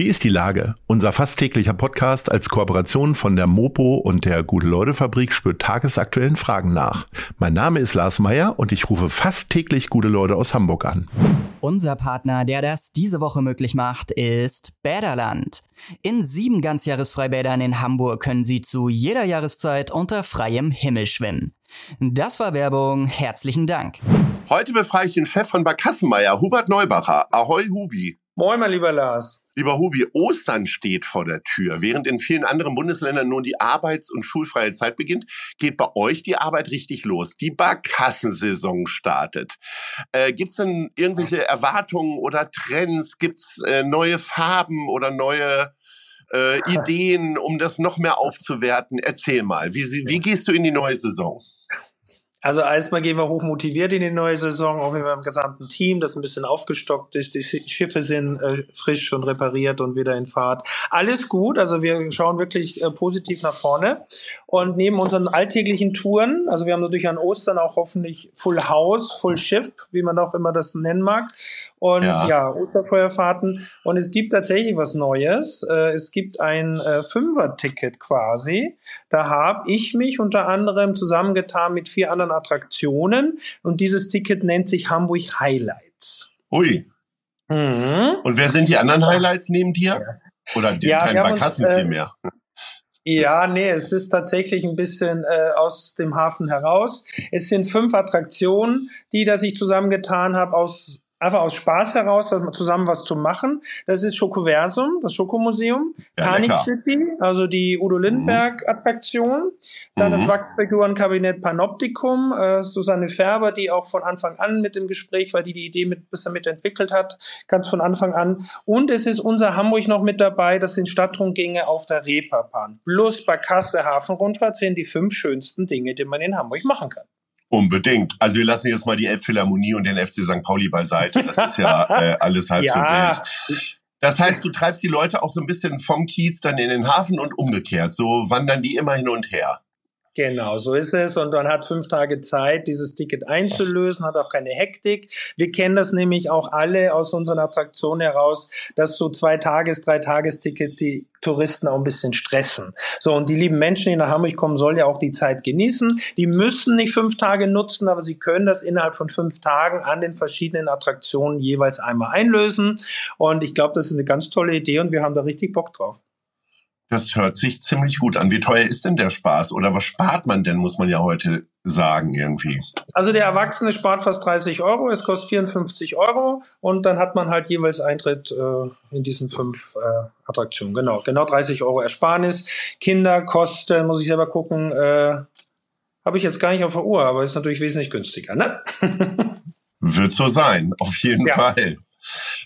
Wie ist die Lage? Unser fast täglicher Podcast als Kooperation von der Mopo und der Gute-Leute-Fabrik spürt tagesaktuellen Fragen nach. Mein Name ist Lars Meier und ich rufe fast täglich gute Leute aus Hamburg an. Unser Partner, der das diese Woche möglich macht, ist Bäderland. In sieben Ganzjahresfreibädern in Hamburg können Sie zu jeder Jahreszeit unter freiem Himmel schwimmen. Das war Werbung. Herzlichen Dank. Heute befrage ich den Chef von Barkassenmeier, Hubert Neubacher. Ahoi, Hubi. Moin, mein lieber Lars. Lieber Hubi, Ostern steht vor der Tür. Während in vielen anderen Bundesländern nun die arbeits- und schulfreie Zeit beginnt, geht bei euch die Arbeit richtig los. Die Barkassensaison startet. Äh, Gibt es denn irgendwelche Erwartungen oder Trends? Gibt es äh, neue Farben oder neue äh, Ideen, um das noch mehr aufzuwerten? Erzähl mal, wie, wie gehst du in die neue Saison? Also erstmal gehen wir hoch motiviert in die neue Saison, auch mit dem gesamten Team, das ein bisschen aufgestockt ist. Die Schiffe sind äh, frisch und repariert und wieder in Fahrt. Alles gut, also wir schauen wirklich äh, positiv nach vorne. Und neben unseren alltäglichen Touren, also wir haben natürlich an Ostern auch hoffentlich Full House, Full Ship, wie man auch immer das nennen mag. Und ja, ja Osterfeuerfahrten. Und es gibt tatsächlich was Neues. Äh, es gibt ein äh, Fünfer-Ticket quasi. Da habe ich mich unter anderem zusammengetan mit vier anderen Attraktionen und dieses Ticket nennt sich Hamburg Highlights. Ui. Mhm. Und wer sind die anderen Highlights neben dir? Oder die ja, kleinen Barkassen äh, vielmehr? Ja, nee, es ist tatsächlich ein bisschen äh, aus dem Hafen heraus. Es sind fünf Attraktionen, die da sich zusammengetan habe aus einfach aus Spaß heraus, zusammen was zu machen. Das ist Schokoversum, das Schokomuseum, ja, Panik City, also die Udo Lindenberg Attraktion, dann mhm. das Wachsfigurenkabinett Panoptikum, äh, Susanne Färber, die auch von Anfang an mit dem Gespräch war, die die Idee mit bisschen mit entwickelt hat, ganz von Anfang an. Und es ist unser Hamburg noch mit dabei, das sind Stadtrundgänge auf der Reeperbahn. Plus Barkasse Hafenrundfahrt sind die fünf schönsten Dinge, die man in Hamburg machen kann. Unbedingt. Also wir lassen jetzt mal die Elbphilharmonie und den FC St. Pauli beiseite. Das ist ja äh, alles halb ja. so wild. Das heißt, du treibst die Leute auch so ein bisschen vom Kiez dann in den Hafen und umgekehrt. So wandern die immer hin und her. Genau, so ist es. Und man hat fünf Tage Zeit, dieses Ticket einzulösen, hat auch keine Hektik. Wir kennen das nämlich auch alle aus unseren Attraktionen heraus, dass so zwei Tages-, drei Tages-Tickets die Touristen auch ein bisschen stressen. So, und die lieben Menschen, die nach Hamburg kommen, sollen ja auch die Zeit genießen. Die müssen nicht fünf Tage nutzen, aber sie können das innerhalb von fünf Tagen an den verschiedenen Attraktionen jeweils einmal einlösen. Und ich glaube, das ist eine ganz tolle Idee und wir haben da richtig Bock drauf. Das hört sich ziemlich gut an. Wie teuer ist denn der Spaß? Oder was spart man denn, muss man ja heute sagen irgendwie? Also der Erwachsene spart fast 30 Euro, es kostet 54 Euro und dann hat man halt jeweils Eintritt äh, in diesen fünf äh, Attraktionen. Genau, genau 30 Euro Ersparnis. Kinder kosten, muss ich selber gucken, äh, habe ich jetzt gar nicht auf der Uhr, aber ist natürlich wesentlich günstiger, ne? Wird so sein, auf jeden ja. Fall.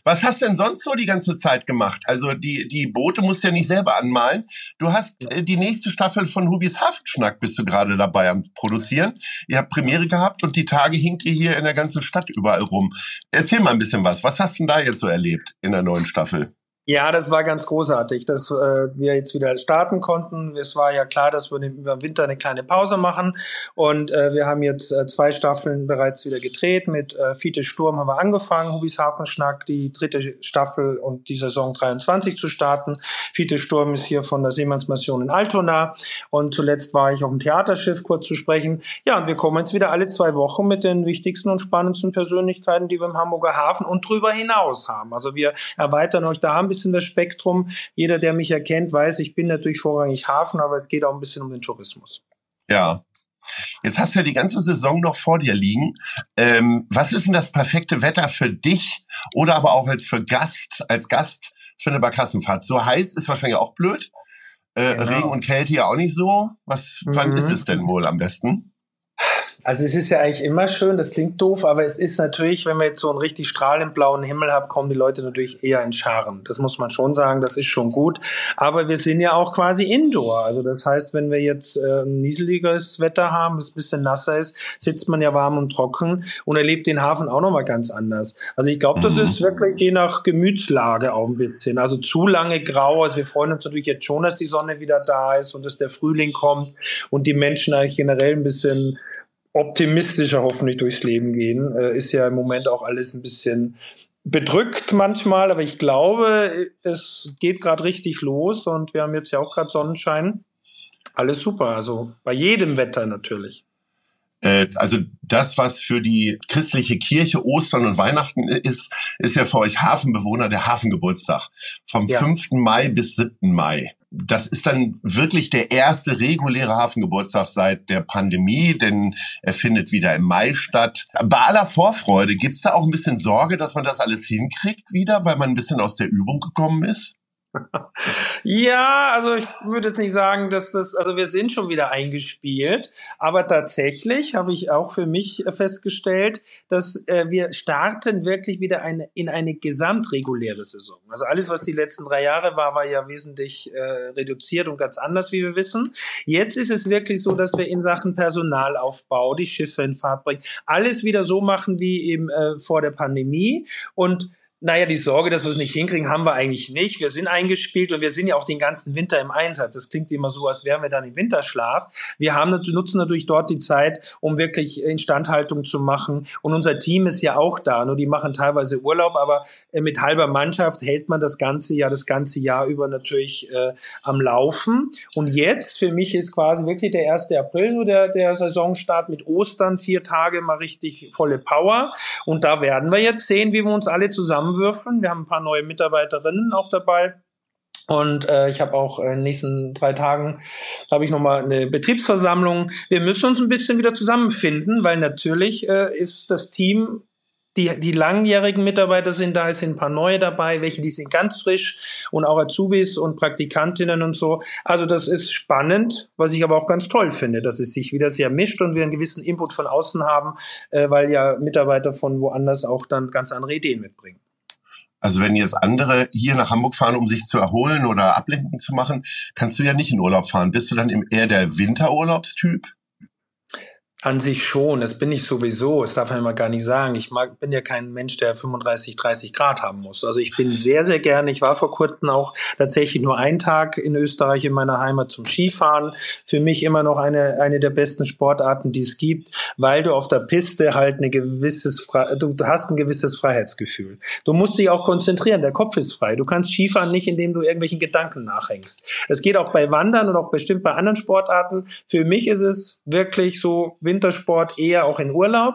Was hast du denn sonst so die ganze Zeit gemacht? Also die, die Boote musst du ja nicht selber anmalen. Du hast äh, die nächste Staffel von Hubis Haftschnack bist du gerade dabei am Produzieren. Ihr habt Premiere gehabt und die Tage hinkt ihr hier in der ganzen Stadt überall rum. Erzähl mal ein bisschen was. Was hast du denn da jetzt so erlebt in der neuen Staffel? Ja, das war ganz großartig, dass äh, wir jetzt wieder starten konnten. Es war ja klar, dass wir über den Winter eine kleine Pause machen. Und äh, wir haben jetzt äh, zwei Staffeln bereits wieder gedreht. Mit äh, Fiete Sturm haben wir angefangen, Hubis Hafenschnack, die dritte Staffel und die Saison 23 zu starten. Fiete Sturm ist hier von der Seemannsmission in Altona. Und zuletzt war ich auf dem Theaterschiff kurz zu sprechen. Ja, und wir kommen jetzt wieder alle zwei Wochen mit den wichtigsten und spannendsten Persönlichkeiten, die wir im Hamburger Hafen und drüber hinaus haben. Also wir erweitern euch da ein bisschen das Spektrum. Jeder, der mich erkennt, weiß, ich bin natürlich vorrangig Hafen, aber es geht auch ein bisschen um den Tourismus. Ja. Jetzt hast du ja die ganze Saison noch vor dir liegen. Ähm, was ist denn das perfekte Wetter für dich oder aber auch als für Gast, als Gast für eine Barkassenfahrt? So heiß ist wahrscheinlich auch blöd. Äh, genau. Regen und Kälte ja auch nicht so. Was, mhm. wann ist es denn wohl am besten? Also es ist ja eigentlich immer schön, das klingt doof, aber es ist natürlich, wenn wir jetzt so einen richtig strahlend blauen Himmel haben, kommen die Leute natürlich eher in Scharen. Das muss man schon sagen, das ist schon gut. Aber wir sind ja auch quasi indoor. Also das heißt, wenn wir jetzt äh, ein nieseliges Wetter haben, es ein bisschen nasser ist, sitzt man ja warm und trocken und erlebt den Hafen auch nochmal ganz anders. Also ich glaube, das mhm. ist wirklich je nach Gemütslage auch ein bisschen. Also zu lange grau. Also wir freuen uns natürlich jetzt schon, dass die Sonne wieder da ist und dass der Frühling kommt und die Menschen eigentlich generell ein bisschen optimistischer hoffentlich durchs Leben gehen. Äh, ist ja im Moment auch alles ein bisschen bedrückt manchmal, aber ich glaube, es geht gerade richtig los und wir haben jetzt ja auch gerade Sonnenschein. Alles super, also bei jedem Wetter natürlich. Äh, also das, was für die christliche Kirche Ostern und Weihnachten ist, ist ja für euch Hafenbewohner der Hafengeburtstag. Vom ja. 5. Mai bis 7. Mai. Das ist dann wirklich der erste reguläre Hafengeburtstag seit der Pandemie, denn er findet wieder im Mai statt. Bei aller Vorfreude, gibt's da auch ein bisschen Sorge, dass man das alles hinkriegt wieder, weil man ein bisschen aus der Übung gekommen ist? ja, also ich würde jetzt nicht sagen, dass das, also wir sind schon wieder eingespielt, aber tatsächlich habe ich auch für mich festgestellt, dass äh, wir starten wirklich wieder eine, in eine gesamtreguläre Saison. Also alles, was die letzten drei Jahre war, war ja wesentlich äh, reduziert und ganz anders, wie wir wissen. Jetzt ist es wirklich so, dass wir in Sachen Personalaufbau, die Schiffe in Fahrt bringen, alles wieder so machen wie eben äh, vor der Pandemie und naja, die Sorge, dass wir es nicht hinkriegen, haben wir eigentlich nicht. Wir sind eingespielt und wir sind ja auch den ganzen Winter im Einsatz. Das klingt immer so, als wären wir dann im Winterschlaf. Wir haben, nutzen natürlich dort die Zeit, um wirklich Instandhaltung zu machen. Und unser Team ist ja auch da. Nur die machen teilweise Urlaub, aber äh, mit halber Mannschaft hält man das ganze Jahr, das ganze Jahr über natürlich äh, am Laufen. Und jetzt, für mich ist quasi wirklich der 1. April so der, der Saisonstart mit Ostern, vier Tage mal richtig volle Power. Und da werden wir jetzt sehen, wie wir uns alle zusammen zusammenwürfeln. Wir haben ein paar neue Mitarbeiterinnen auch dabei. Und äh, ich habe auch in den nächsten drei Tagen habe ich nochmal eine Betriebsversammlung. Wir müssen uns ein bisschen wieder zusammenfinden, weil natürlich äh, ist das Team die, die langjährigen Mitarbeiter sind da, es sind ein paar neue dabei, welche die sind ganz frisch und auch Azubis und Praktikantinnen und so. Also das ist spannend, was ich aber auch ganz toll finde, dass es sich wieder sehr mischt und wir einen gewissen Input von außen haben, äh, weil ja Mitarbeiter von woanders auch dann ganz andere Ideen mitbringen. Also wenn jetzt andere hier nach Hamburg fahren, um sich zu erholen oder Ablenkung zu machen, kannst du ja nicht in Urlaub fahren. Bist du dann eher der Winterurlaubstyp? An sich schon, das bin ich sowieso, das darf man immer gar nicht sagen. Ich mag, bin ja kein Mensch, der 35, 30 Grad haben muss. Also ich bin sehr, sehr gerne, ich war vor kurzem auch tatsächlich nur einen Tag in Österreich in meiner Heimat zum Skifahren. Für mich immer noch eine, eine der besten Sportarten, die es gibt, weil du auf der Piste halt eine gewisses, du hast ein gewisses Freiheitsgefühl. Du musst dich auch konzentrieren, der Kopf ist frei. Du kannst Skifahren nicht, indem du irgendwelchen Gedanken nachhängst. Das geht auch bei Wandern und auch bestimmt bei anderen Sportarten. Für mich ist es wirklich so, Wintersport eher auch in Urlaub.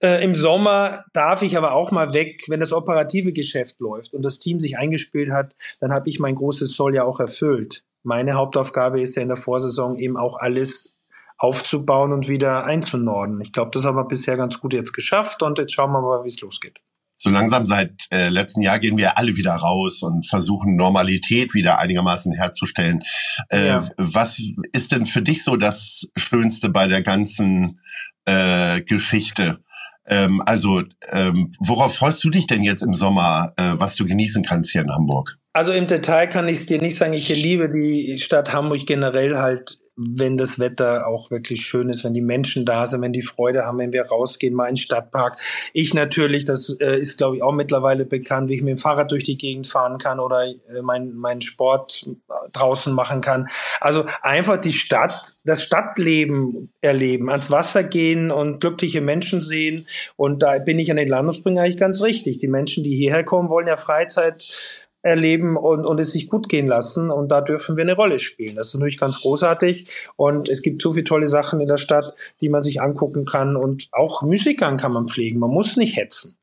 Äh, Im Sommer darf ich aber auch mal weg, wenn das operative Geschäft läuft und das Team sich eingespielt hat, dann habe ich mein großes Soll ja auch erfüllt. Meine Hauptaufgabe ist ja in der Vorsaison eben auch alles aufzubauen und wieder einzunorden. Ich glaube, das haben wir bisher ganz gut jetzt geschafft und jetzt schauen wir mal, wie es losgeht so langsam seit äh, letzten Jahr gehen wir alle wieder raus und versuchen Normalität wieder einigermaßen herzustellen. Äh, ja. Was ist denn für dich so das Schönste bei der ganzen äh, Geschichte? Ähm, also ähm, worauf freust du dich denn jetzt im Sommer, äh, was du genießen kannst hier in Hamburg? Also im Detail kann ich es dir nicht sagen. Ich liebe die Stadt Hamburg generell halt wenn das Wetter auch wirklich schön ist, wenn die Menschen da sind, wenn die Freude haben, wenn wir rausgehen, mal in den Stadtpark. Ich natürlich, das äh, ist glaube ich auch mittlerweile bekannt, wie ich mit dem Fahrrad durch die Gegend fahren kann oder äh, meinen mein Sport draußen machen kann. Also einfach die Stadt, das Stadtleben erleben, ans Wasser gehen und glückliche Menschen sehen. Und da bin ich an den Landungsbringen eigentlich ganz richtig. Die Menschen, die hierher kommen, wollen ja Freizeit erleben und, und es sich gut gehen lassen. Und da dürfen wir eine Rolle spielen. Das ist natürlich ganz großartig. Und es gibt so viele tolle Sachen in der Stadt, die man sich angucken kann. Und auch Musikern kann man pflegen. Man muss nicht hetzen.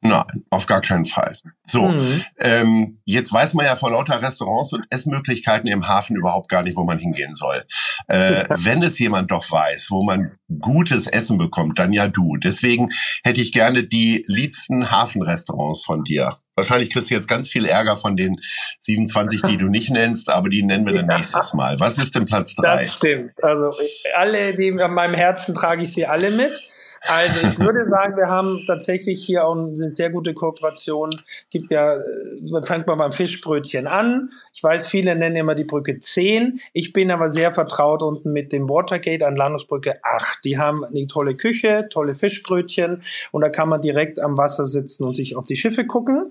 Nein, auf gar keinen Fall. So, mhm. ähm, jetzt weiß man ja vor lauter Restaurants und Essmöglichkeiten im Hafen überhaupt gar nicht, wo man hingehen soll. Äh, wenn es jemand doch weiß, wo man gutes Essen bekommt, dann ja du. Deswegen hätte ich gerne die liebsten Hafenrestaurants von dir. Wahrscheinlich kriegst du jetzt ganz viel Ärger von den 27, die du nicht nennst, aber die nennen wir dann ja. nächstes Mal. Was ist denn Platz drei? Das stimmt. Also alle, die an meinem Herzen trage ich sie alle mit. Also ich würde sagen, wir haben tatsächlich hier auch eine sehr gute Kooperation. Gibt ja, man fängt mal beim Fischbrötchen an. Ich weiß, viele nennen immer die Brücke 10. Ich bin aber sehr vertraut unten mit dem Watergate an Landungsbrücke 8. Die haben eine tolle Küche, tolle Fischbrötchen und da kann man direkt am Wasser sitzen und sich auf die Schiffe gucken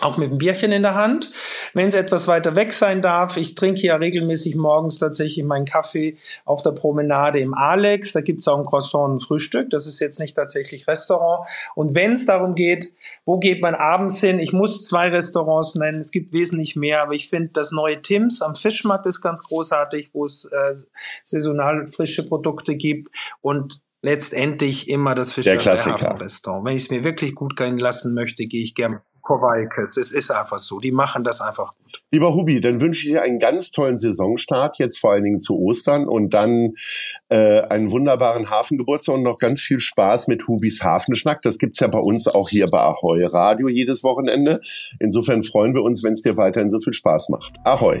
auch mit einem Bierchen in der Hand. Wenn es etwas weiter weg sein darf, ich trinke ja regelmäßig morgens tatsächlich meinen Kaffee auf der Promenade im Alex. Da gibt es auch ein Croissant ein Frühstück. Das ist jetzt nicht tatsächlich Restaurant. Und wenn es darum geht, wo geht man abends hin? Ich muss zwei Restaurants nennen. Es gibt wesentlich mehr, aber ich finde das neue Tims am Fischmarkt ist ganz großartig, wo es äh, saisonal frische Produkte gibt. Und letztendlich immer das Fischerei-Restaurant. Wenn ich es mir wirklich gut gehen lassen möchte, gehe ich gerne Kowaikels. Es ist einfach so. Die machen das einfach gut. Lieber Hubi, dann wünsche ich dir einen ganz tollen Saisonstart, jetzt vor allen Dingen zu Ostern und dann äh, einen wunderbaren Hafengeburtstag und noch ganz viel Spaß mit Hubis Hafenschnack. Das gibt's ja bei uns auch hier bei Ahoi Radio jedes Wochenende. Insofern freuen wir uns, wenn es dir weiterhin so viel Spaß macht. Ahoi!